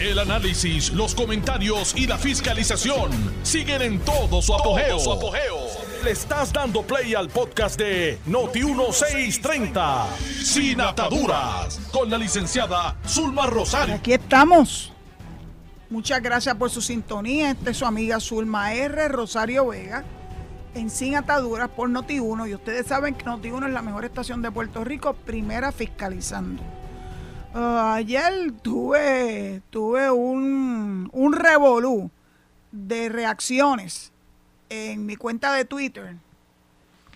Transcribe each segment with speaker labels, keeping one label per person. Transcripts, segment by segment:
Speaker 1: El análisis, los comentarios y la fiscalización siguen en todo su apogeo. Le estás dando play al podcast de Noti1630, Sin Ataduras, con la licenciada Zulma Rosario.
Speaker 2: Aquí estamos. Muchas gracias por su sintonía. Esta es su amiga Zulma R. Rosario Vega en Sin Ataduras por Noti1. Y ustedes saben que Noti1 es la mejor estación de Puerto Rico, primera fiscalizando. Ah, ayer tuve, tuve un, un revolú de reacciones en mi cuenta de Twitter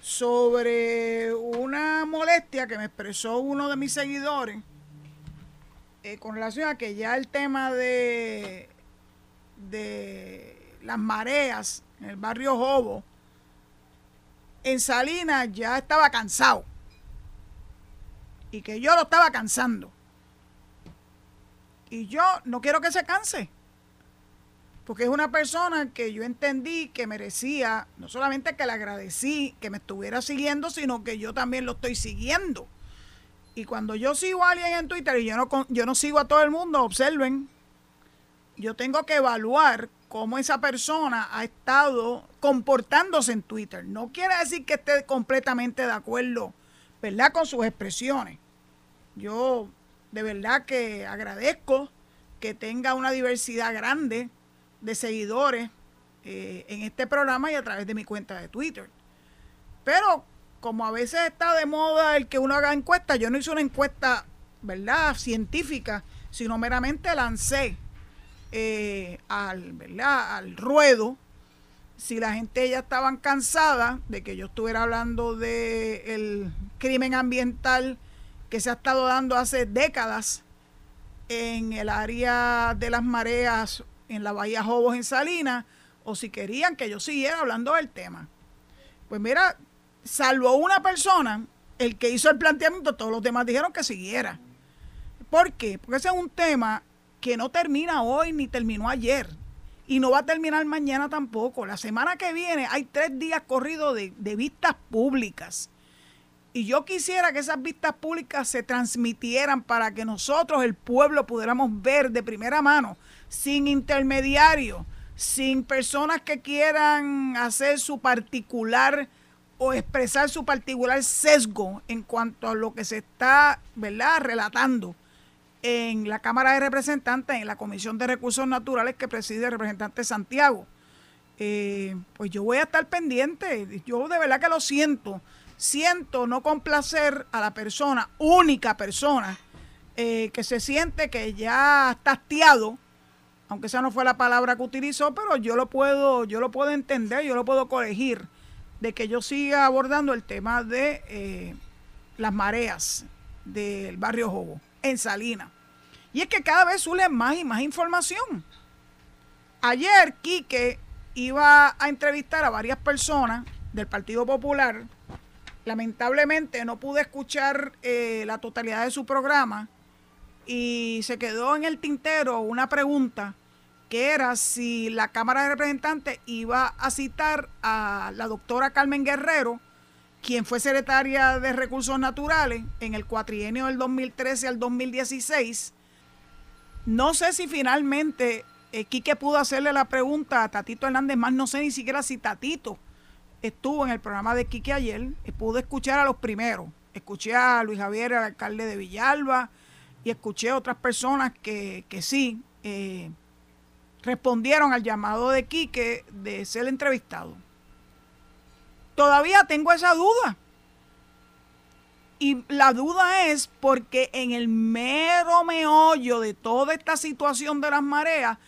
Speaker 2: sobre una molestia que me expresó uno de mis seguidores eh, con relación a que ya el tema de, de las mareas en el barrio Jobo, en Salinas ya estaba cansado. Y que yo lo estaba cansando. Y yo no quiero que se canse. Porque es una persona que yo entendí que merecía, no solamente que le agradecí que me estuviera siguiendo, sino que yo también lo estoy siguiendo. Y cuando yo sigo a alguien en Twitter y yo no, yo no sigo a todo el mundo, observen, yo tengo que evaluar cómo esa persona ha estado comportándose en Twitter. No quiere decir que esté completamente de acuerdo, ¿verdad?, con sus expresiones. Yo de verdad que agradezco que tenga una diversidad grande de seguidores eh, en este programa y a través de mi cuenta de Twitter. Pero como a veces está de moda el que uno haga encuestas, yo no hice una encuesta, ¿verdad?, científica, sino meramente lancé eh, al, ¿verdad? al ruedo si la gente ya estaban cansada de que yo estuviera hablando del el crimen ambiental que se ha estado dando hace décadas en el área de las mareas en la Bahía Jobos en Salinas, o si querían que yo siguiera hablando del tema. Pues mira, salvo una persona, el que hizo el planteamiento, todos los demás dijeron que siguiera. ¿Por qué? Porque ese es un tema que no termina hoy ni terminó ayer. Y no va a terminar mañana tampoco. La semana que viene hay tres días corridos de, de vistas públicas. Y yo quisiera que esas vistas públicas se transmitieran para que nosotros, el pueblo, pudiéramos ver de primera mano, sin intermediarios, sin personas que quieran hacer su particular o expresar su particular sesgo en cuanto a lo que se está, ¿verdad?, relatando en la Cámara de Representantes, en la Comisión de Recursos Naturales que preside el representante Santiago. Eh, pues yo voy a estar pendiente, yo de verdad que lo siento, siento no complacer a la persona, única persona, eh, que se siente que ya está hastiado, aunque esa no fue la palabra que utilizó, pero yo lo puedo, yo lo puedo entender, yo lo puedo corregir de que yo siga abordando el tema de eh, las mareas del barrio Jobo, en Salinas. Y es que cada vez suele más y más información. Ayer Quique iba a entrevistar a varias personas del Partido Popular. Lamentablemente no pude escuchar eh, la totalidad de su programa y se quedó en el tintero una pregunta que era si la Cámara de Representantes iba a citar a la doctora Carmen Guerrero, quien fue secretaria de Recursos Naturales en el cuatrienio del 2013 al 2016. No sé si finalmente eh, Quique pudo hacerle la pregunta a Tatito Hernández, más no sé ni siquiera si Tatito estuvo en el programa de Quique ayer, eh, pude escuchar a los primeros. Escuché a Luis Javier, el alcalde de Villalba, y escuché a otras personas que, que sí. Eh, respondieron al llamado de Quique de ser entrevistado. Todavía tengo esa duda. Y la duda es porque en el mero meollo de toda esta situación de las mareas,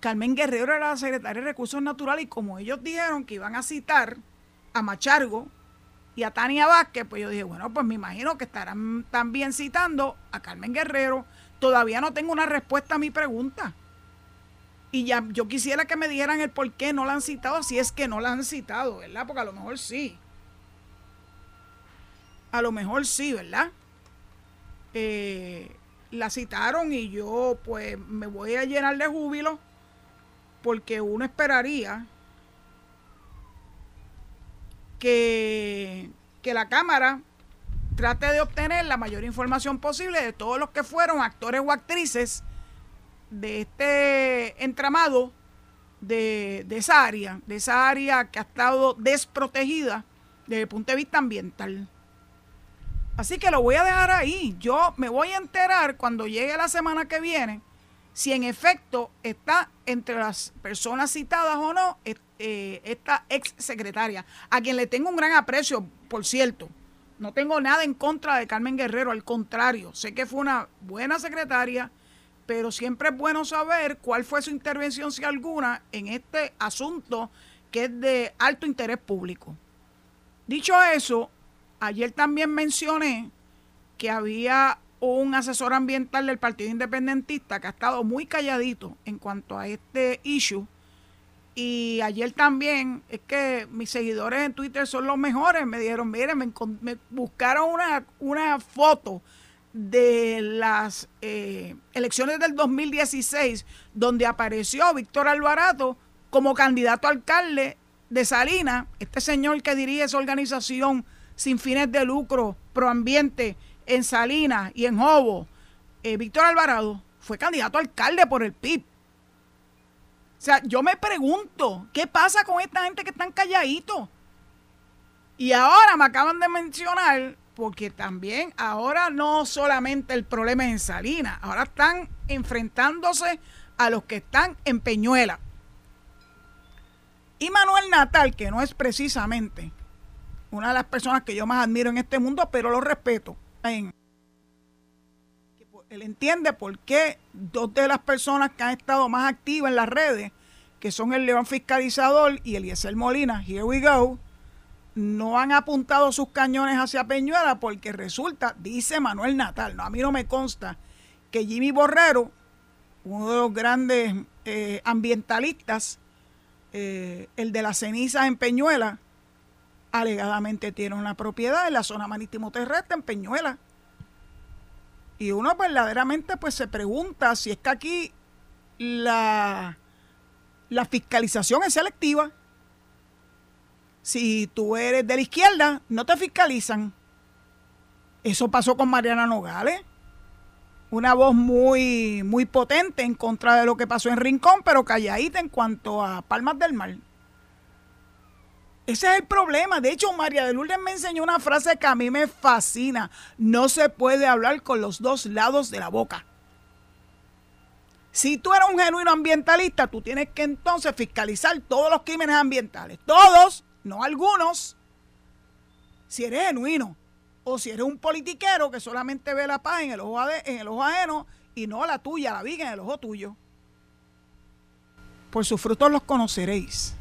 Speaker 2: Carmen Guerrero era la secretaria de Recursos Naturales y como ellos dijeron que iban a citar a Machargo y a Tania Vázquez, pues yo dije, bueno, pues me imagino que estarán también citando a Carmen Guerrero. Todavía no tengo una respuesta a mi pregunta. Y ya yo quisiera que me dijeran el por qué no la han citado, si es que no la han citado, ¿verdad? Porque a lo mejor sí. A lo mejor sí, ¿verdad? Eh, la citaron y yo pues me voy a llenar de júbilo porque uno esperaría que, que la Cámara trate de obtener la mayor información posible de todos los que fueron actores o actrices de este entramado de, de, esa área, de esa área que ha estado desprotegida desde el punto de vista ambiental. Así que lo voy a dejar ahí. Yo me voy a enterar cuando llegue la semana que viene si en efecto está entre las personas citadas o no eh, esta ex secretaria, a quien le tengo un gran aprecio, por cierto. No tengo nada en contra de Carmen Guerrero, al contrario, sé que fue una buena secretaria, pero siempre es bueno saber cuál fue su intervención, si alguna, en este asunto que es de alto interés público. Dicho eso, ayer también mencioné que había un asesor ambiental del Partido Independentista que ha estado muy calladito en cuanto a este issue y ayer también, es que mis seguidores en Twitter son los mejores. Me dijeron, miren, me, buscaron una, una, foto de las eh, elecciones del 2016, donde apareció Víctor Alvarado como candidato a alcalde de Salinas, este señor que dirige esa organización sin fines de lucro, proambiente, en Salinas y en Jobo, eh, Víctor Alvarado fue candidato a alcalde por el PIB. O sea, yo me pregunto, ¿qué pasa con esta gente que están calladitos? Y ahora me acaban de mencionar, porque también ahora no solamente el problema es en Salinas, ahora están enfrentándose a los que están en Peñuela. Y Manuel Natal, que no es precisamente una de las personas que yo más admiro en este mundo, pero lo respeto. Él entiende por qué dos de las personas que han estado más activas en las redes, que son el León Fiscalizador y Eliezer Molina, here we go, no han apuntado sus cañones hacia Peñuela porque resulta, dice Manuel Natal, no, a mí no me consta, que Jimmy Borrero, uno de los grandes eh, ambientalistas, eh, el de las cenizas en Peñuela, alegadamente tiene una propiedad en la zona marítimo terrestre en Peñuela. Y uno verdaderamente pues se pregunta si es que aquí la, la fiscalización es selectiva. Si tú eres de la izquierda, no te fiscalizan. Eso pasó con Mariana Nogales. Una voz muy, muy potente en contra de lo que pasó en Rincón, pero calladita en cuanto a Palmas del Mar. Ese es el problema. De hecho, María de Lourdes me enseñó una frase que a mí me fascina. No se puede hablar con los dos lados de la boca. Si tú eres un genuino ambientalista, tú tienes que entonces fiscalizar todos los crímenes ambientales. Todos, no algunos. Si eres genuino. O si eres un politiquero que solamente ve la paz en el ojo, en el ojo ajeno y no la tuya, la viga en el ojo tuyo. Por sus frutos los conoceréis.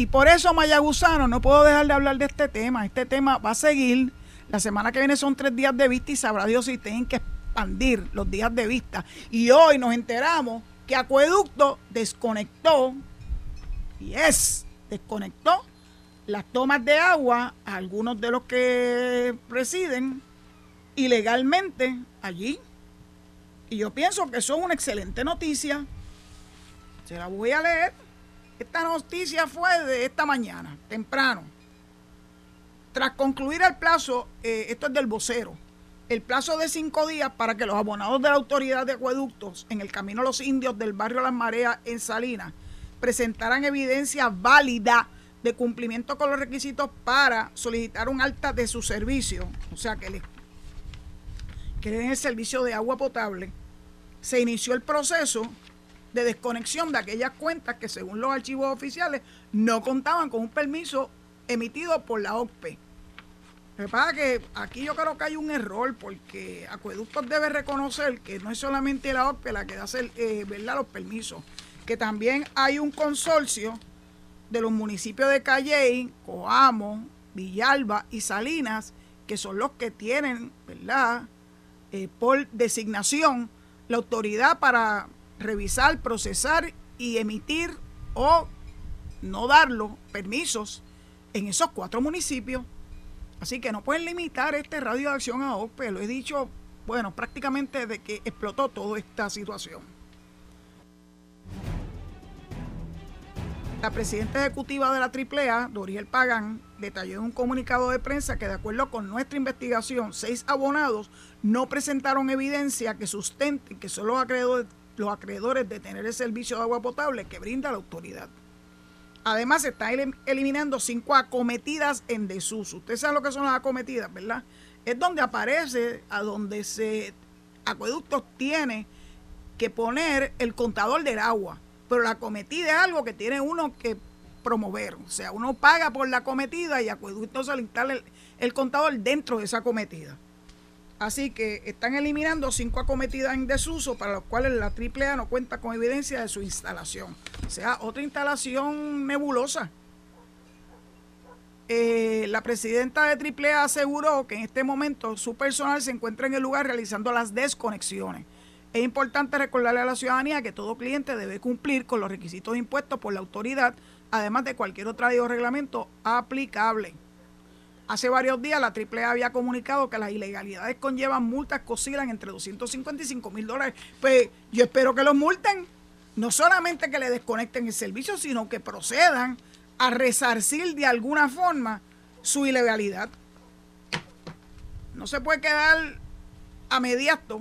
Speaker 2: Y por eso, Maya Gusano, no puedo dejar de hablar de este tema. Este tema va a seguir. La semana que viene son tres días de vista y sabrá Dios si tienen que expandir los días de vista. Y hoy nos enteramos que Acueducto desconectó, y es, desconectó las tomas de agua a algunos de los que residen ilegalmente allí. Y yo pienso que eso es una excelente noticia. Se la voy a leer. Esta noticia fue de esta mañana, temprano. Tras concluir el plazo, eh, esto es del vocero, el plazo de cinco días para que los abonados de la Autoridad de Acueductos en el Camino a los Indios del barrio Las Mareas en Salinas presentaran evidencia válida de cumplimiento con los requisitos para solicitar un alta de su servicio, o sea, que le que den el servicio de agua potable, se inició el proceso de desconexión de aquellas cuentas que según los archivos oficiales no contaban con un permiso emitido por la OPE. Lo que pasa que aquí yo creo que hay un error porque Acueductos debe reconocer que no es solamente la OPE la que da eh, los permisos, que también hay un consorcio de los municipios de Calley, Coamo, Villalba y Salinas, que son los que tienen, ¿verdad?, eh, por designación la autoridad para revisar, procesar y emitir o no darlo permisos en esos cuatro municipios. Así que no pueden limitar este radio de acción a OPE. Lo he dicho, bueno, prácticamente desde que explotó toda esta situación. La presidenta ejecutiva de la AAA, Doriel Pagán, detalló en un comunicado de prensa que de acuerdo con nuestra investigación, seis abonados no presentaron evidencia que sustenten que son los acreedores los acreedores de tener el servicio de agua potable que brinda la autoridad. Además, se están eliminando cinco acometidas en desuso. Ustedes saben lo que son las acometidas, ¿verdad? Es donde aparece, a donde se acueductos tiene que poner el contador del agua. Pero la acometida es algo que tiene uno que promover. O sea, uno paga por la acometida y acueducto se le instala el, el contador dentro de esa acometida. Así que están eliminando cinco acometidas en desuso para los cuales la AAA no cuenta con evidencia de su instalación. O sea, otra instalación nebulosa. Eh, la presidenta de AAA aseguró que en este momento su personal se encuentra en el lugar realizando las desconexiones. Es importante recordarle a la ciudadanía que todo cliente debe cumplir con los requisitos impuestos por la autoridad, además de cualquier otro reglamento aplicable. Hace varios días la AAA había comunicado que las ilegalidades conllevan multas que oscilan entre 255 mil dólares. Pues yo espero que los multen. No solamente que le desconecten el servicio, sino que procedan a resarcir de alguna forma su ilegalidad. No se puede quedar a mediato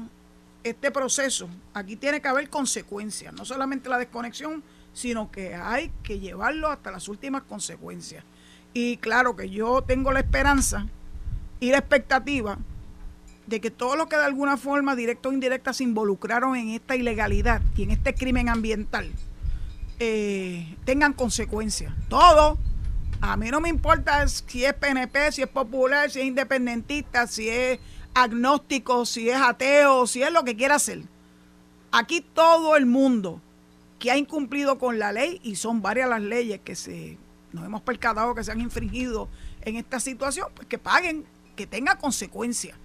Speaker 2: este proceso. Aquí tiene que haber consecuencias, no solamente la desconexión, sino que hay que llevarlo hasta las últimas consecuencias. Y claro que yo tengo la esperanza y la expectativa de que todos los que de alguna forma, directa o indirecta, se involucraron en esta ilegalidad y en este crimen ambiental, eh, tengan consecuencias. Todo. A mí no me importa si es PNP, si es popular, si es independentista, si es agnóstico, si es ateo, si es lo que quiera hacer. Aquí todo el mundo que ha incumplido con la ley, y son varias las leyes que se nos hemos percatado que se han infringido en esta situación, pues que paguen, que tenga consecuencias.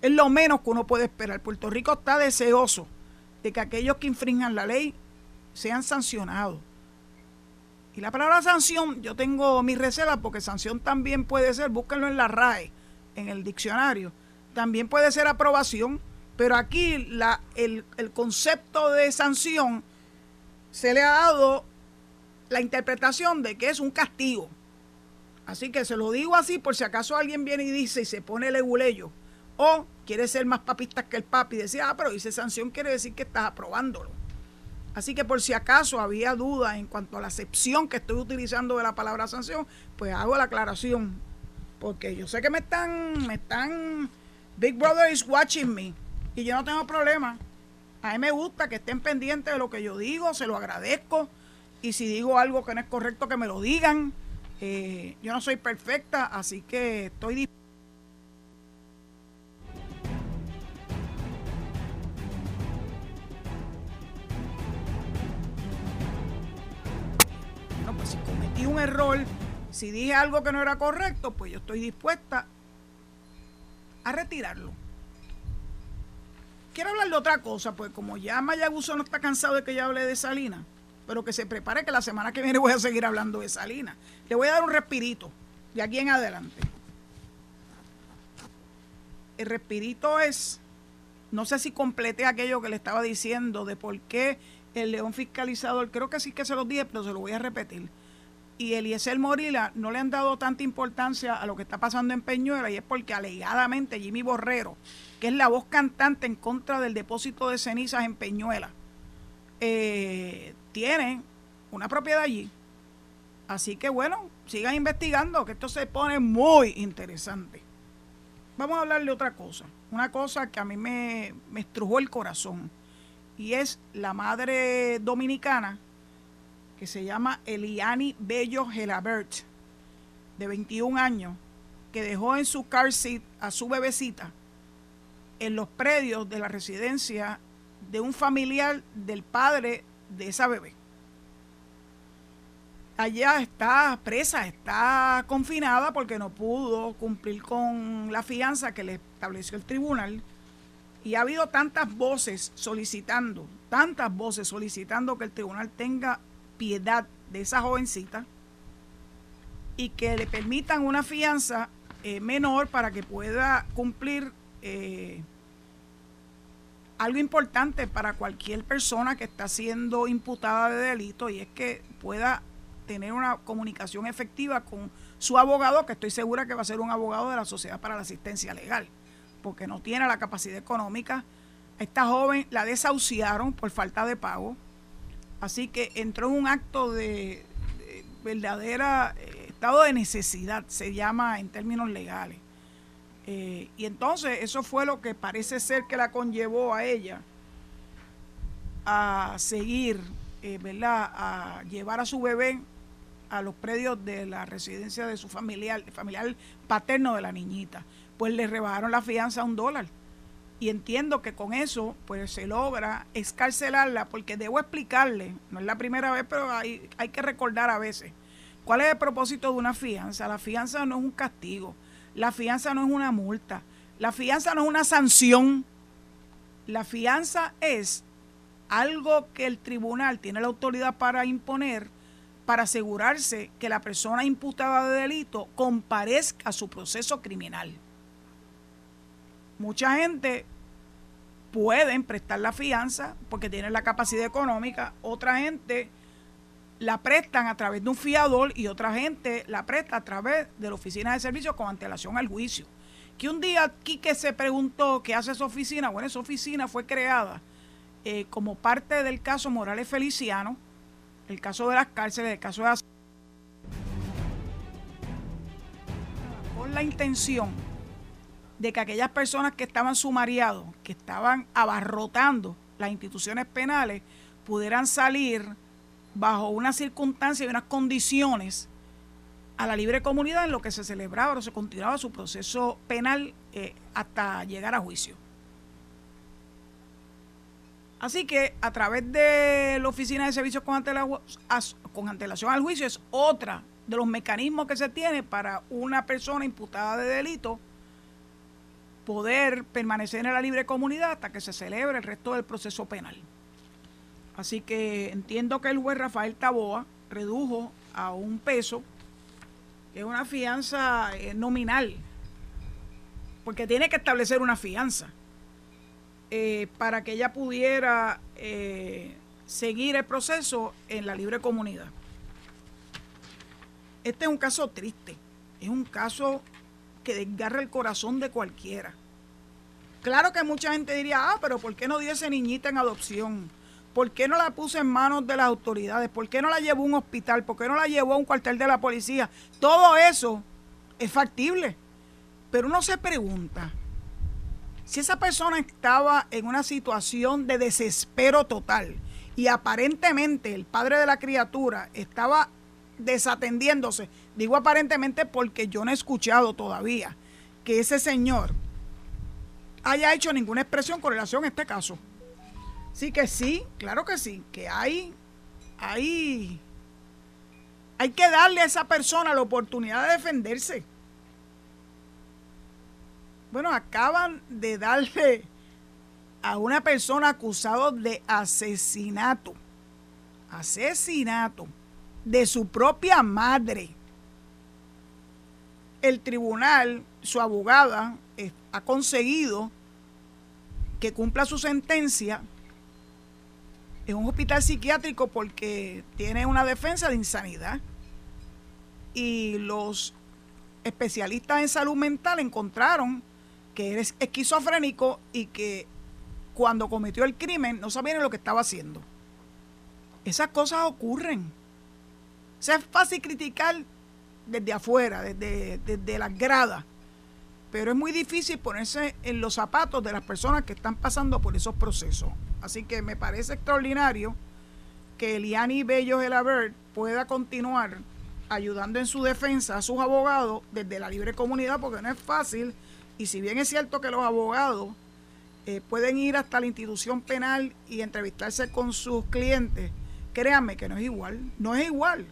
Speaker 2: Es lo menos que uno puede esperar. Puerto Rico está deseoso de que aquellos que infrinjan la ley sean sancionados. Y la palabra sanción, yo tengo mi reserva porque sanción también puede ser, búsquenlo en la RAE, en el diccionario, también puede ser aprobación, pero aquí la, el, el concepto de sanción se le ha dado la interpretación de que es un castigo. Así que se lo digo así por si acaso alguien viene y dice y se pone el eguleyo. O quiere ser más papista que el papi y decir, ah, pero dice sanción quiere decir que estás aprobándolo. Así que por si acaso había duda en cuanto a la acepción que estoy utilizando de la palabra sanción, pues hago la aclaración. Porque yo sé que me están, me están, Big Brother is watching me. Y yo no tengo problema. A mí me gusta que estén pendientes de lo que yo digo, se lo agradezco y si digo algo que no es correcto, que me lo digan. Eh, yo no soy perfecta, así que estoy Bueno, pues si cometí un error, si dije algo que no era correcto, pues yo estoy dispuesta a retirarlo. Quiero hablar de otra cosa, pues como ya Mayaguso no está cansado de que yo hable de Salina, pero que se prepare que la semana que viene voy a seguir hablando de Salina. Le voy a dar un respirito de aquí en adelante. El respirito es, no sé si completé aquello que le estaba diciendo de por qué el león fiscalizador, creo que sí que se lo dije, pero se lo voy a repetir. Y Eliezer Morila no le han dado tanta importancia a lo que está pasando en Peñuela y es porque alegadamente Jimmy Borrero, que es la voz cantante en contra del depósito de cenizas en Peñuela, eh, tiene una propiedad allí. Así que bueno, sigan investigando, que esto se pone muy interesante. Vamos a hablar de otra cosa, una cosa que a mí me, me estrujó el corazón, y es la madre dominicana que se llama Eliani Bello Gelabert, de 21 años, que dejó en su car seat a su bebecita en los predios de la residencia de un familiar del padre de esa bebé. Allá está presa, está confinada porque no pudo cumplir con la fianza que le estableció el tribunal. Y ha habido tantas voces solicitando, tantas voces solicitando que el tribunal tenga piedad de esa jovencita y que le permitan una fianza eh, menor para que pueda cumplir eh, algo importante para cualquier persona que está siendo imputada de delito y es que pueda tener una comunicación efectiva con su abogado, que estoy segura que va a ser un abogado de la Sociedad para la Asistencia Legal, porque no tiene la capacidad económica. esta joven la desahuciaron por falta de pago, así que entró en un acto de, verdadera eh, estado de necesidad, se llama en términos legales. Eh, y entonces eso fue lo que parece ser que la conllevó a ella a seguir, eh, ¿verdad? A llevar a su bebé a los predios de la residencia de su familiar, familiar paterno de la niñita. Pues le rebajaron la fianza a un dólar. Y entiendo que con eso pues se logra escarcelarla porque debo explicarle, no es la primera vez, pero hay, hay que recordar a veces, cuál es el propósito de una fianza. La fianza no es un castigo, la fianza no es una multa, la fianza no es una sanción. La fianza es algo que el tribunal tiene la autoridad para imponer para asegurarse que la persona imputada de delito comparezca a su proceso criminal. Mucha gente puede prestar la fianza porque tiene la capacidad económica, otra gente la prestan a través de un fiador y otra gente la presta a través de la oficina de servicios con antelación al juicio. Que un día Quique se preguntó qué hace esa oficina. Bueno, esa oficina fue creada eh, como parte del caso Morales Feliciano, el caso de las cárceles, el caso de las... con la intención de que aquellas personas que estaban sumariados, que estaban abarrotando las instituciones penales, pudieran salir bajo unas circunstancias y unas condiciones a la libre comunidad en lo que se celebraba o se continuaba su proceso penal eh, hasta llegar a juicio. Así que a través de la Oficina de Servicios con, con antelación al juicio es otra de los mecanismos que se tiene para una persona imputada de delito poder permanecer en la libre comunidad hasta que se celebre el resto del proceso penal. Así que entiendo que el juez Rafael Taboa redujo a un peso, que es una fianza eh, nominal, porque tiene que establecer una fianza eh, para que ella pudiera eh, seguir el proceso en la libre comunidad. Este es un caso triste, es un caso que desgarra el corazón de cualquiera. Claro que mucha gente diría, ah, pero ¿por qué no dio esa niñita en adopción? ¿Por qué no la puso en manos de las autoridades? ¿Por qué no la llevó a un hospital? ¿Por qué no la llevó a un cuartel de la policía? Todo eso es factible. Pero uno se pregunta, si esa persona estaba en una situación de desespero total y aparentemente el padre de la criatura estaba desatendiéndose, digo aparentemente porque yo no he escuchado todavía que ese señor haya hecho ninguna expresión con relación a este caso. Sí que sí, claro que sí, que hay, hay, hay que darle a esa persona la oportunidad de defenderse. Bueno, acaban de darle a una persona acusada de asesinato, asesinato de su propia madre. El tribunal, su abogada, ha conseguido que cumpla su sentencia en un hospital psiquiátrico porque tiene una defensa de insanidad. Y los especialistas en salud mental encontraron que eres esquizofrénico y que cuando cometió el crimen no sabía lo que estaba haciendo. Esas cosas ocurren. O sea, es fácil criticar desde afuera, desde, desde las gradas, pero es muy difícil ponerse en los zapatos de las personas que están pasando por esos procesos. Así que me parece extraordinario que Eliani Bello Gelabert pueda continuar ayudando en su defensa a sus abogados desde la libre comunidad, porque no es fácil y si bien es cierto que los abogados eh, pueden ir hasta la institución penal y entrevistarse con sus clientes, créanme que no es igual, no es igual.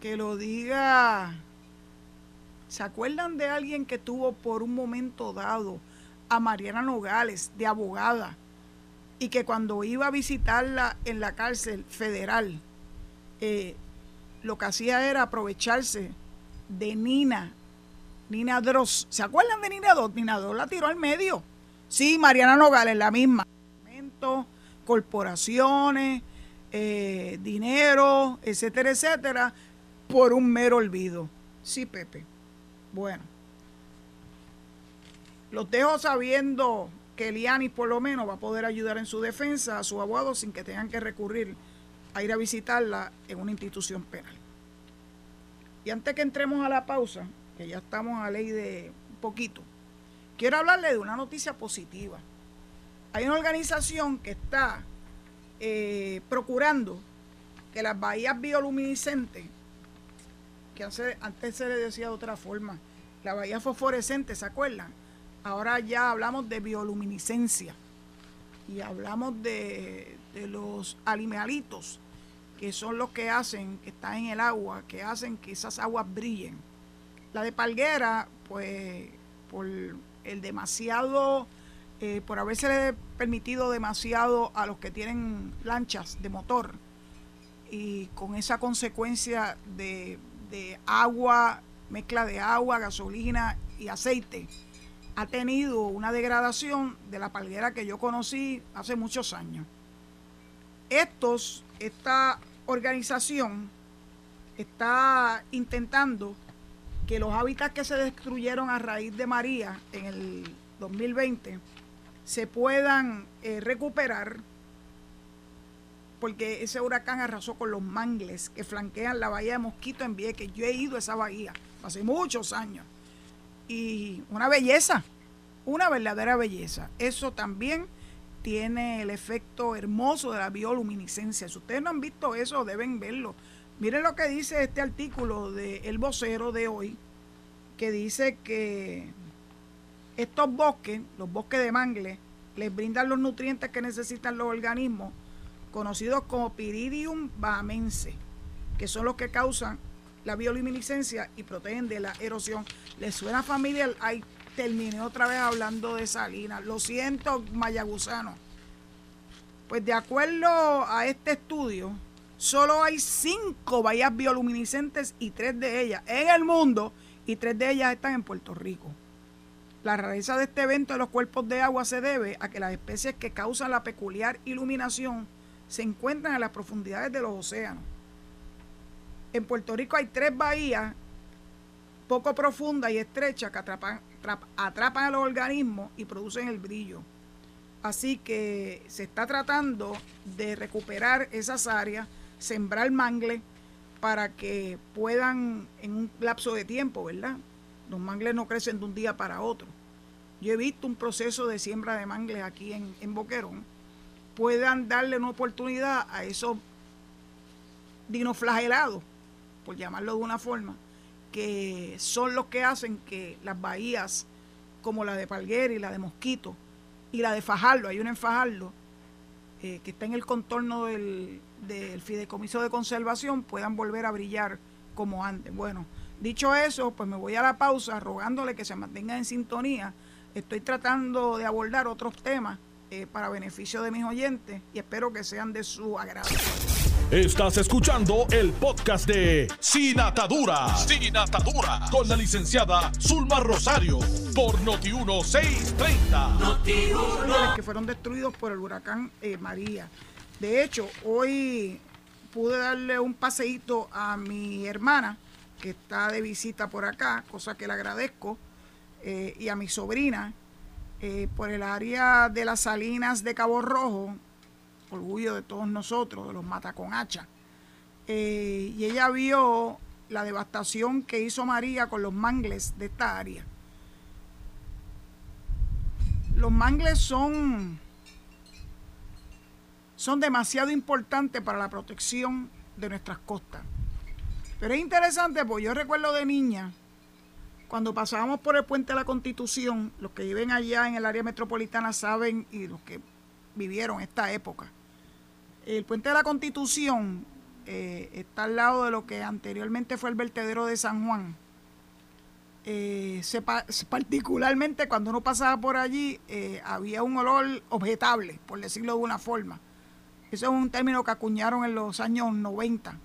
Speaker 2: Que lo diga, ¿se acuerdan de alguien que tuvo por un momento dado a Mariana Nogales de abogada y que cuando iba a visitarla en la cárcel federal, eh, lo que hacía era aprovecharse de Nina Nina Dross. ¿Se acuerdan de Nina Dross? Nina Dross la tiró al medio. Sí, Mariana Nogales, la misma. Corporaciones, eh, dinero, etcétera, etcétera, por un mero olvido. Sí, Pepe. Bueno. Los dejo sabiendo que Elianis por lo menos va a poder ayudar en su defensa a su abogado sin que tengan que recurrir a ir a visitarla en una institución penal. Y antes que entremos a la pausa, que ya estamos a ley de un poquito, quiero hablarle de una noticia positiva. Hay una organización que está eh, procurando que las bahías bioluminiscentes, que antes se le decía de otra forma, la bahía fosforescente, ¿se acuerdan? Ahora ya hablamos de bioluminiscencia y hablamos de, los animalitos que son los que hacen, que están en el agua, que hacen que esas aguas brillen. La de Palguera, pues por el demasiado, eh, por haberse permitido demasiado a los que tienen lanchas de motor y con esa consecuencia de, de agua, mezcla de agua, gasolina y aceite, ha tenido una degradación de la palguera que yo conocí hace muchos años. Estos, esta organización está intentando que los hábitats que se destruyeron a raíz de María en el 2020 se puedan eh, recuperar porque ese huracán arrasó con los mangles que flanquean la bahía de Mosquito en Vieques. Yo he ido a esa bahía hace muchos años y una belleza, una verdadera belleza. Eso también tiene el efecto hermoso de la bioluminiscencia. Si ustedes no han visto eso, deben verlo. Miren lo que dice este artículo de El Vocero de hoy, que dice que estos bosques, los bosques de mangle, les brindan los nutrientes que necesitan los organismos, conocidos como Piridium bahamense, que son los que causan la bioluminiscencia y protegen de la erosión. ¿Les suena familiar? Ahí terminé otra vez hablando de Salinas. Lo siento, mayagusano. Pues de acuerdo a este estudio, solo hay cinco bahías bioluminiscentes y tres de ellas en el mundo y tres de ellas están en Puerto Rico. La rareza de este evento de los cuerpos de agua se debe a que las especies que causan la peculiar iluminación se encuentran en las profundidades de los océanos. En Puerto Rico hay tres bahías poco profundas y estrechas que atrapan, atrapan a los organismos y producen el brillo. Así que se está tratando de recuperar esas áreas, sembrar mangle para que puedan en un lapso de tiempo, ¿verdad? Los mangles no crecen de un día para otro. Yo he visto un proceso de siembra de mangles aquí en, en Boquerón. Puedan darle una oportunidad a esos dinoflagelados por llamarlo de una forma, que son los que hacen que las bahías como la de Palguera y la de Mosquito y la de Fajardo, hay una en Fajardo, eh, que está en el contorno del, del fideicomiso de conservación, puedan volver a brillar como antes. Bueno, dicho eso, pues me voy a la pausa rogándole que se mantenga en sintonía. Estoy tratando de abordar otros temas eh, para beneficio de mis oyentes y espero que sean de su agrado.
Speaker 1: Estás escuchando el podcast de Sin Atadura. Sin Atadura. Con la licenciada Zulma Rosario. Por Noti1630.
Speaker 2: Noti que fueron destruidos por el huracán eh, María. De hecho, hoy pude darle un paseíto a mi hermana, que está de visita por acá, cosa que le agradezco, eh, y a mi sobrina, eh, por el área de las salinas de Cabo Rojo, orgullo de todos nosotros, de los mata con hacha. Eh, y ella vio la devastación que hizo María con los mangles de esta área. Los mangles son, son demasiado importantes para la protección de nuestras costas. Pero es interesante porque yo recuerdo de niña, cuando pasábamos por el puente de la Constitución, los que viven allá en el área metropolitana saben y los que vivieron esta época, el puente de la Constitución eh, está al lado de lo que anteriormente fue el vertedero de San Juan. Eh, particularmente cuando uno pasaba por allí, eh, había un olor objetable, por decirlo de una forma. Eso es un término que acuñaron en los años 90.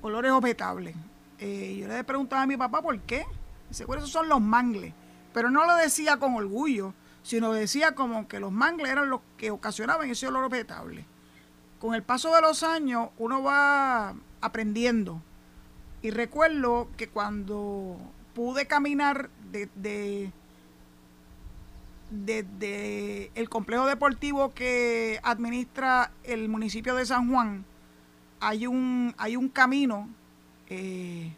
Speaker 2: Olores objetables. yo le preguntaba a mi papá por qué. Dice, esos son los mangles. Pero no lo decía con orgullo, sino decía como que los mangles eran los que ocasionaban ese olor objetable con el paso de los años uno va aprendiendo. Y recuerdo que cuando pude caminar de, desde el complejo deportivo que administra el municipio de San Juan, hay un, hay un camino eh,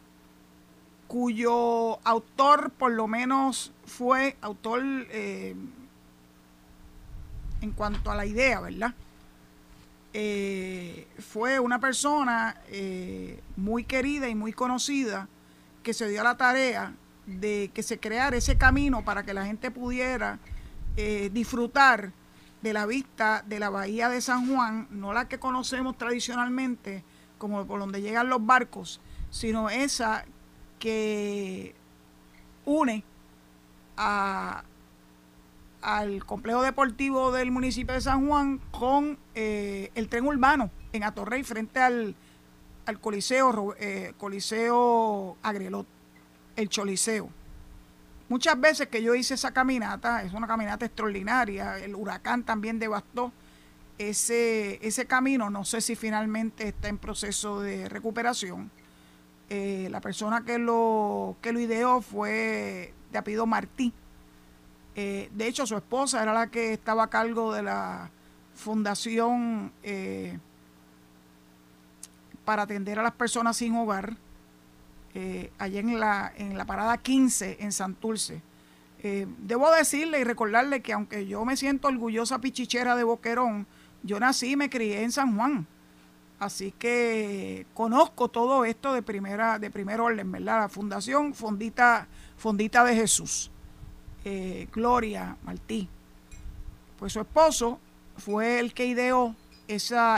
Speaker 2: cuyo autor por lo menos fue autor eh, en cuanto a la idea, ¿verdad? Eh, fue una persona muy querida y muy conocida que se dio a la tarea de que se creara ese camino para que la gente pudiera disfrutar de la vista de la bahía de San Juan, no la que conocemos tradicionalmente, como por donde llegan los barcos, sino esa que une a, al complejo deportivo del municipio de San Juan con eh, el tren urbano en Atorrey frente al, al Coliseo, eh, Coliseo Agrelot, el Choliseo. Muchas veces que yo hice esa caminata, es una caminata extraordinaria, el huracán también devastó ese, ese camino, no sé si finalmente está en proceso de recuperación. Eh, la persona que lo, que lo ideó fue de apellido Martí. Eh, de hecho, su esposa era la que estaba a cargo de la fundación eh, para atender a las personas sin hogar, allá en la, en la parada 15 en Santurce. debo decirle y recordarle que aunque yo me siento orgullosa pichichera de Boquerón, yo nací y me crié en San Juan. Así que conozco todo esto de primera, de primer orden, ¿verdad? La Fundación Fondita, Fondita de Jesús. Eh, Gloria Martí. Pues su esposo fue el que ideó esa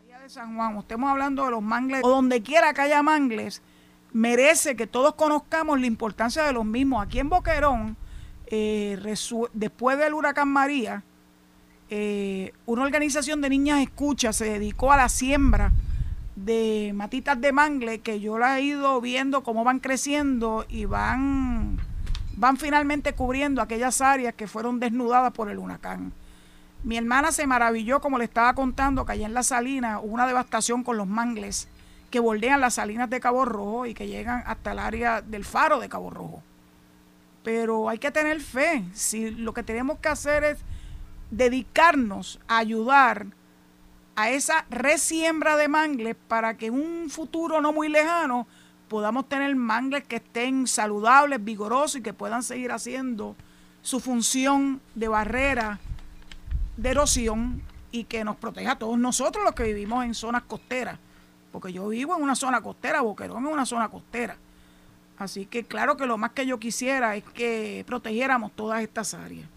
Speaker 2: bahía de San Juan. Estemos hablando de los mangles, o donde quiera que haya mangles, merece que todos conozcamos la importancia de los mismos. Aquí en Boquerón, eh, después del huracán María, eh, una organización de niñas escucha se dedicó a la siembra de matitas de mangle que yo la he ido viendo cómo van creciendo y van, van finalmente cubriendo aquellas áreas que fueron desnudadas por el huracán. Mi hermana se maravilló, como le estaba contando, que allá en la salina hubo una devastación con los mangles que bordean las salinas de Cabo Rojo y que llegan hasta el área del faro de Cabo Rojo. Pero hay que tener fe. Si lo que tenemos que hacer es dedicarnos a ayudar a esa resiembra de mangles para que en un futuro no muy lejano podamos tener mangles que estén saludables, vigorosos y que puedan seguir haciendo su función de barrera de erosión y que nos proteja a todos nosotros los que vivimos en zonas costeras. Porque yo vivo en una zona costera, Boquerón es una zona costera. Así que claro que lo más que yo quisiera es que protegiéramos todas estas áreas.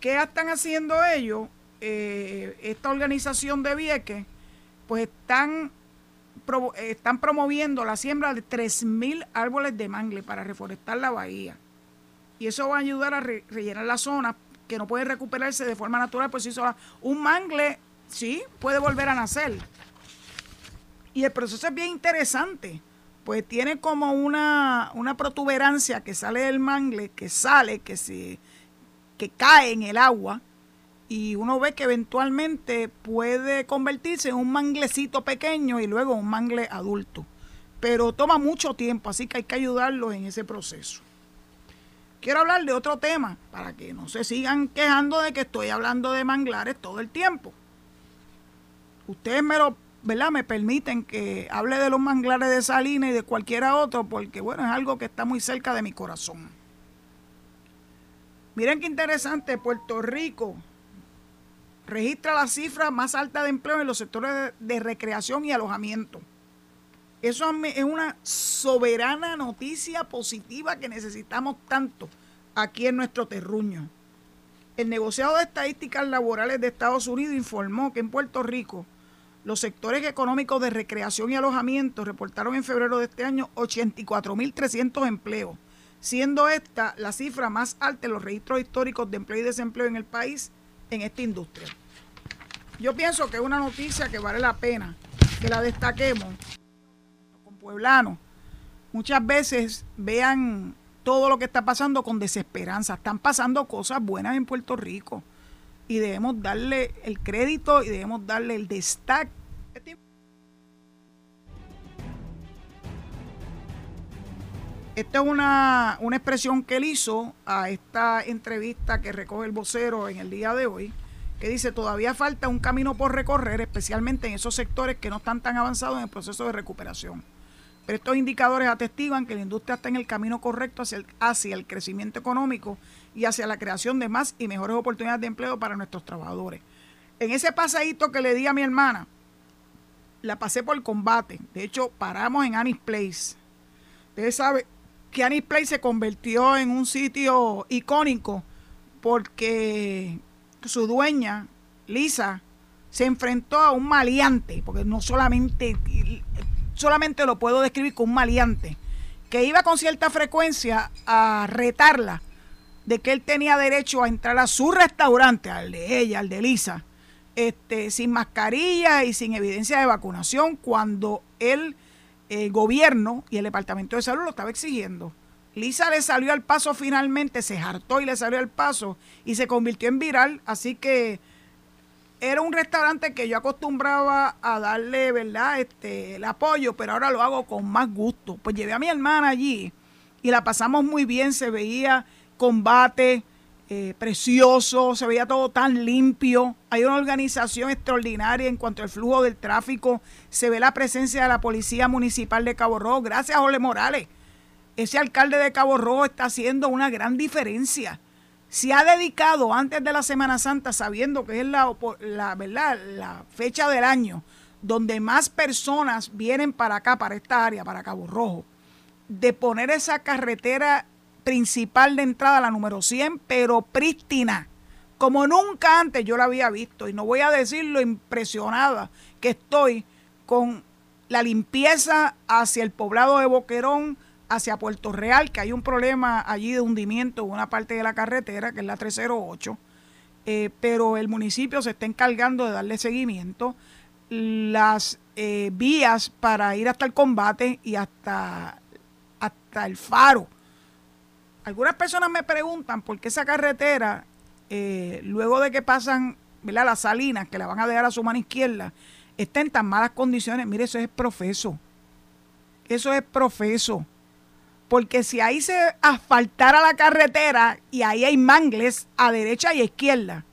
Speaker 2: ¿Qué están haciendo ellos? Eh, esta organización de Vieques, pues están, están promoviendo la siembra de 3.000 árboles de mangle para reforestar la bahía. Y eso va a ayudar a rellenar la zona que no puede recuperarse de forma natural por sí sola. Un mangle, sí, puede volver a nacer. Y el proceso es bien interesante, pues tiene como una, una protuberancia que sale del mangle, que sale, que se que cae en el agua y uno ve que eventualmente puede convertirse en un manglecito pequeño y luego un mangle adulto. Pero toma mucho tiempo, así que hay que ayudarlos en ese proceso. Quiero hablar de otro tema para que no se sigan quejando de que estoy hablando de manglares todo el tiempo. Ustedes me lo, ¿verdad? Me permiten que hable de los manglares de Salina y de cualquiera otro porque bueno, es algo que está muy cerca de mi corazón. Miren qué interesante, Puerto Rico registra la cifra más alta de empleo en los sectores de, recreación y alojamiento. Eso es una soberana noticia positiva que necesitamos tanto aquí en nuestro terruño. El negociado de estadísticas laborales de Estados Unidos informó que en Puerto Rico los sectores económicos de recreación y alojamiento reportaron en febrero de este año 84.300 empleos siendo esta la cifra más alta en los registros históricos de empleo y desempleo en el país en esta industria. Yo pienso que es una noticia que vale la pena que la destaquemos con pueblanos. Muchas veces vean todo lo que está pasando con desesperanza. Están pasando cosas buenas en Puerto Rico y debemos darle el crédito y debemos darle el destaque Esta es una, una expresión que él hizo a esta entrevista que recoge el vocero en el día de hoy, que dice, todavía falta un camino por recorrer, especialmente en esos sectores que no están tan avanzados en el proceso de recuperación. Pero estos indicadores atestiguan que la industria está en el camino correcto hacia el, hacia el crecimiento económico y hacia la creación de más y mejores oportunidades de empleo para nuestros trabajadores. En ese pasadito que le di a mi hermana, la pasé por combate. De hecho, paramos en Annie's Place. Ustedes saben Annie's Place se convirtió en un sitio icónico porque su dueña, Lisa, se enfrentó a un maleante, porque no solamente, solamente lo puedo describir como un maleante, que iba con cierta frecuencia a retarla de que él tenía derecho a entrar a su restaurante, al de ella, al de Lisa, este, sin mascarilla y sin evidencia de vacunación, cuando el, el gobierno y el Departamento de Salud lo estaba exigiendo. Lisa le salió al paso finalmente, se hartó y le salió al paso y se convirtió en viral, así que era un restaurante que yo acostumbraba a darle, ¿verdad? Este, el apoyo, pero ahora lo hago con más gusto. Pues llevé a mi hermana allí y la pasamos muy bien, se veía combate eh, precioso, se veía todo tan limpio. Hay una organización extraordinaria en cuanto al flujo del tráfico. Se ve la presencia de la Policía Municipal de Cabo Rojo. Gracias, Jorge Morales. Ese alcalde de Cabo Rojo está haciendo una gran diferencia. Se ha dedicado antes de la Semana Santa, sabiendo que es la, la, ¿verdad? la fecha del año donde más personas vienen para acá, para esta área, para Cabo Rojo, de poner esa carretera principal de entrada, la número 100, pero prístina, como nunca antes yo la había visto. Y no voy a decir lo impresionada que estoy con la limpieza hacia el poblado de Boquerón, hacia Puerto Real, que hay un problema allí de hundimiento en una parte de la carretera, que es la 308, eh, pero el municipio se está encargando de darle seguimiento. Las eh, vías para ir hasta el combate y hasta, hasta el faro algunas personas me preguntan por qué esa carretera, eh, luego de que pasan las salinas, que la van a dejar a su mano izquierda, está en tan malas condiciones. Mire, eso es profeso. Eso es profeso. Porque si ahí se asfaltara la carretera y ahí hay mangles a derecha y a izquierda,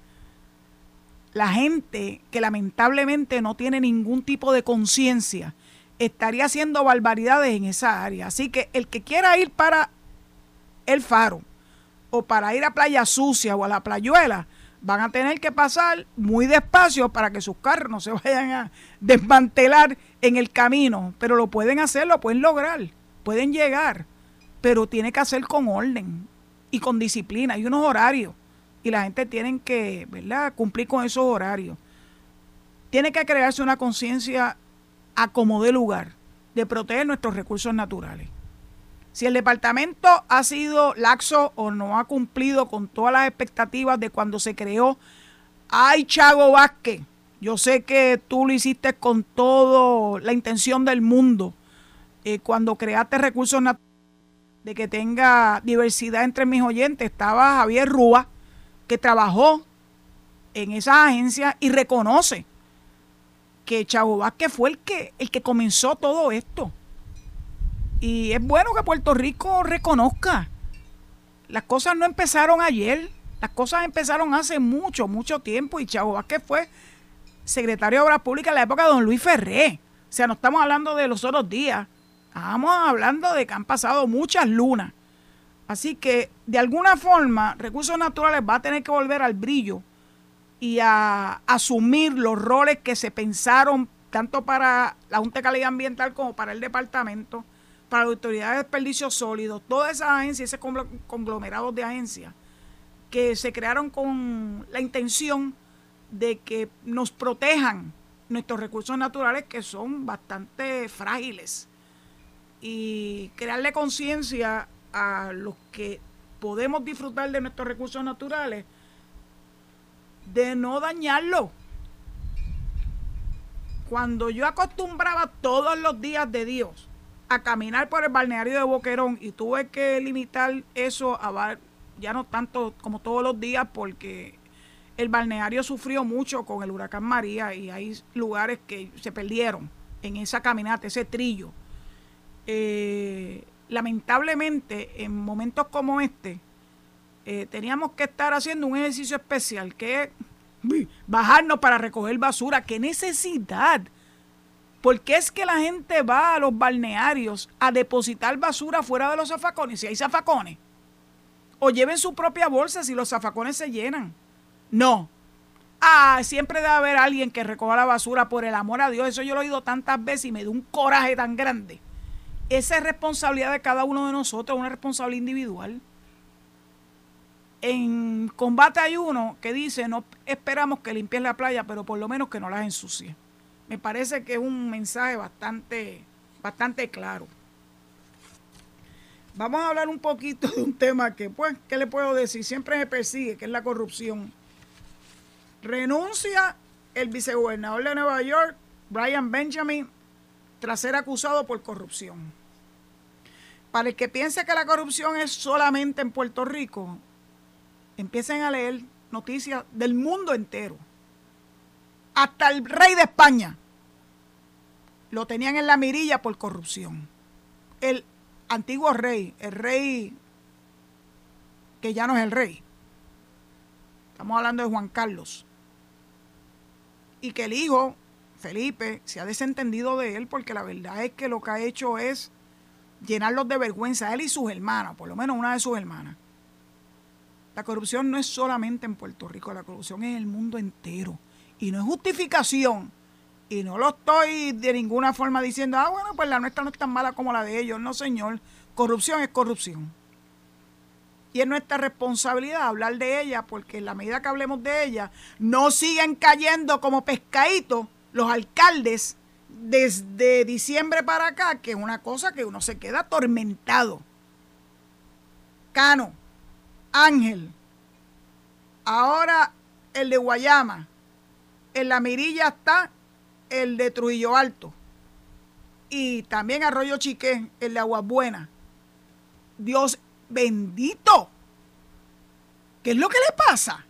Speaker 2: la gente que lamentablemente no tiene ningún tipo de conciencia estaría haciendo barbaridades en esa área. Así que el que quiera ir para el faro o para ir a Playa Sucia o a la Playuela, van a tener que pasar muy despacio para que sus carros no se vayan a desmantelar en el camino. Pero lo pueden hacer, lo pueden lograr, pueden llegar, pero tiene que hacer con orden y con disciplina. Hay unos horarios y la gente tiene que ¿verdad? cumplir con esos horarios. Tiene que crearse una conciencia a como de lugar de proteger nuestros recursos naturales. Si el departamento ha sido laxo o no ha cumplido con todas las expectativas de cuando se creó, ay Chago Vázquez, yo sé que tú lo hiciste con toda la intención del mundo. Eh, cuando creaste recursos naturales, de que tenga diversidad entre mis oyentes, estaba Javier Rúa, que trabajó en esa agencia y reconoce que Chago Vázquez fue el que, el que comenzó todo esto. Y es bueno que Puerto Rico reconozca. Las cosas no empezaron ayer, las cosas empezaron hace mucho, mucho tiempo. Y Chavo Vázquez fue secretario de Obras Públicas en la época de don Luis Ferré. O sea, no estamos hablando de los otros días, estamos hablando de que han pasado muchas lunas. Así que, de alguna forma, Recursos Naturales va a tener que volver al brillo y a asumir los roles que se pensaron tanto para la Junta de Calidad Ambiental como para el departamento para la Autoridad de Desperdicios Sólidos, todas esas agencias, ese conglomerado de agencias que se crearon con la intención de que nos protejan nuestros recursos naturales que son bastante frágiles y crearle conciencia a los que podemos disfrutar de nuestros recursos naturales de no dañarlo. Cuando yo acostumbraba todos los días de Dios a caminar por el balneario de Boquerón y tuve que limitar eso a ya no tanto como todos los días porque el balneario sufrió mucho con el huracán María y hay lugares que se perdieron en esa caminata, ese trillo. Eh, lamentablemente en momentos como este, eh, teníamos que estar haciendo un ejercicio especial, que es bajarnos para recoger basura. ¡Qué necesidad! Porque es que la gente va a los balnearios a depositar basura fuera de los zafacones? Si hay zafacones. O lleven su propia bolsa si los zafacones se llenan. No. Ah, siempre debe haber alguien que recoja la basura por el amor a Dios. Eso yo lo he oído tantas veces y me da un coraje tan grande. Esa es responsabilidad de cada uno de nosotros, una responsabilidad individual. En combate hay uno que dice, no esperamos que limpien la playa, pero por lo menos que no las ensucie. Me parece que es un mensaje bastante, bastante claro. Vamos a hablar un poquito de un tema que, pues, ¿qué le puedo decir? Siempre se persigue, que es la corrupción. Renuncia el vicegobernador de Nueva York, Brian Benjamin, tras ser acusado por corrupción. Para el que piense que la corrupción es solamente en Puerto Rico, empiecen a leer noticias del mundo entero hasta el rey de España lo tenían en la mirilla por corrupción. El antiguo rey, el rey que ya no es el rey. Estamos hablando de Juan Carlos. Y que el hijo, Felipe, se ha desentendido de él porque la verdad es que lo que ha hecho es llenarlos de vergüenza, él y sus hermanas, por lo menos una de sus hermanas. La corrupción no es solamente en Puerto Rico, la corrupción es en el mundo entero y no es justificación. Y no lo estoy de ninguna forma diciendo, ah, bueno, pues la nuestra no es tan mala como la de ellos. No, señor. Corrupción es corrupción. Y es nuestra responsabilidad hablar de ella, porque en la medida que hablemos de ella, no siguen cayendo como pescaditos los alcaldes desde diciembre para acá, que es una cosa que uno se queda atormentado. Cano, Ángel, ahora el de Guayama, en la mirilla está el de Trujillo Alto. Y también Arroyo Chiqué, el de Aguas Buenas. Dios bendito. ¿Qué es lo que le pasa?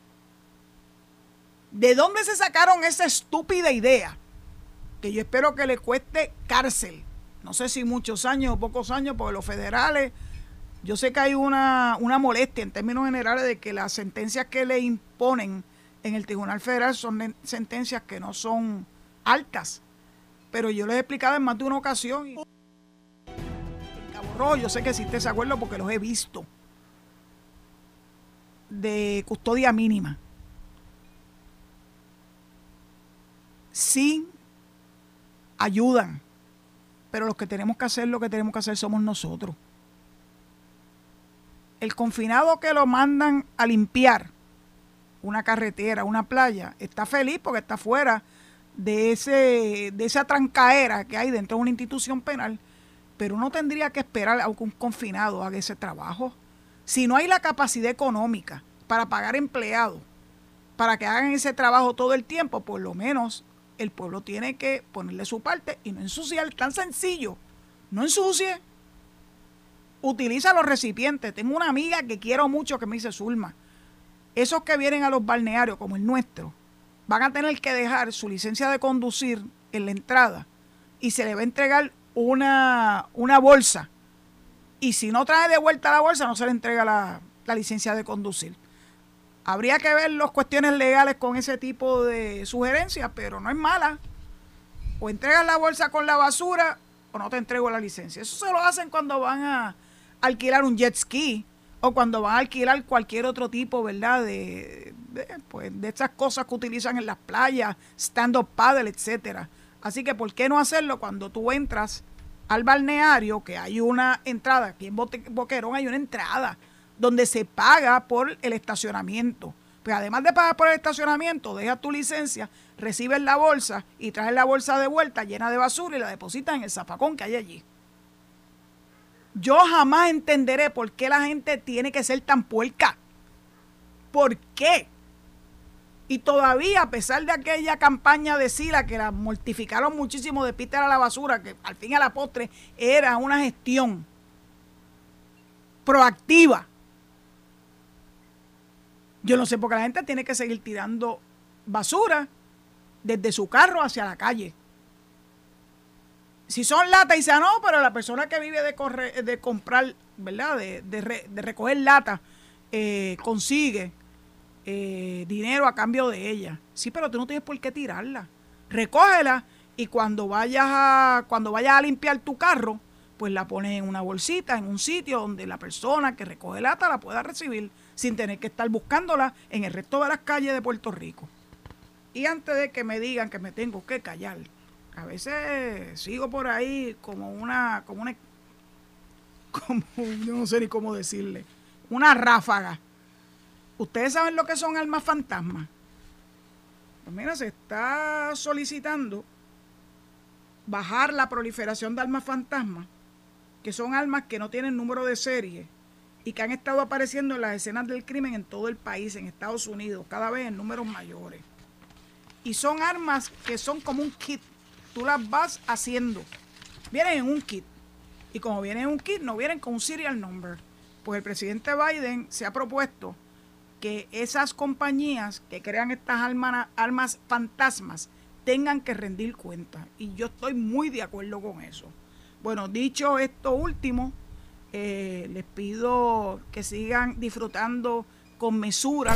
Speaker 2: ¿De dónde se sacaron esa estúpida idea? Que yo espero que le cueste cárcel. No sé si muchos años o pocos años, porque los federales, yo sé que hay una, una molestia en términos generales de que las sentencias que le imponen en el Tribunal Federal son sentencias que no son altas. Pero yo les he explicado en más de una ocasión. Yo sé que existe ese acuerdo porque los he visto. De custodia mínima. Sí, ayudan. Pero los que tenemos que hacer lo que tenemos que hacer somos nosotros. El confinado que lo mandan a limpiar una carretera, una playa, está feliz porque está fuera de, ese, de esa trancaera que hay dentro de una institución penal, pero uno tendría que esperar a un confinado haga ese trabajo. Si no hay la capacidad económica para pagar empleados, para que hagan ese trabajo todo el tiempo, por lo menos el pueblo tiene que ponerle su parte y no ensuciar. Tan sencillo. No ensucie. Utiliza los recipientes. Tengo una amiga que quiero mucho que me dice Zulma esos que vienen a los balnearios, como el nuestro, van a tener que dejar su licencia de conducir en la entrada y se le va a entregar una, una bolsa. Y si no trae de vuelta la bolsa, no se le entrega la, la licencia de conducir. Habría que ver las cuestiones legales con ese tipo de sugerencias, pero no es mala. O entregas la bolsa con la basura o no te entrego la licencia. Eso se lo hacen cuando van a alquilar un jet ski o cuando van a alquilar cualquier otro tipo, ¿verdad? De, pues, de estas cosas que utilizan en las playas, stand-up paddle, etcétera. Así que, ¿por qué no hacerlo cuando tú entras al balneario, que hay una entrada, aquí en Boquerón hay una entrada donde se paga por el estacionamiento. Pues además de pagar por el estacionamiento, dejas tu licencia, recibes la bolsa y traes la bolsa de vuelta llena de basura y la depositas en el zapacón que hay allí. Yo jamás entenderé por qué la gente tiene que ser tan puerca. ¿Por qué? Y todavía, a pesar de aquella campaña de Sila que la mortificaron muchísimo de Peter a la basura, que al fin y a la postre era una gestión proactiva. Yo no sé por qué la gente tiene que seguir tirando basura desde su carro hacia la calle. Si son lata y ah, no, pero la persona que vive de, de comprar, ¿verdad? De, de, recoger lata, eh, consigue eh, dinero a cambio de ella. Sí, pero tú no tienes por qué tirarla. Recógela y cuando vayas a, cuando vayas a limpiar tu carro, pues la pones en una bolsita, en un sitio donde la persona que recoge lata la pueda recibir sin tener que estar buscándola en el resto de las calles de Puerto Rico. Y antes de que me digan que me tengo que callar, a veces sigo por ahí como una, como una, como, yo no sé ni cómo decirle, una ráfaga. ¿Ustedes saben lo que son armas fantasmas? Pues mira, se está solicitando bajar la proliferación de armas fantasmas, que son armas que no tienen número de serie y que han estado apareciendo en las escenas del crimen en todo el país, en Estados Unidos, cada vez en números mayores. Y son armas que son como un kit tú las vas haciendo. Vienen en un kit. Y como vienen en un kit, no vienen con un serial number. Pues el presidente Biden se ha propuesto que esas compañías que crean estas armas, fantasmas tengan que rendir cuenta. Y yo estoy muy de acuerdo con eso. Bueno, dicho esto último, eh, les pido que sigan disfrutando con mesura.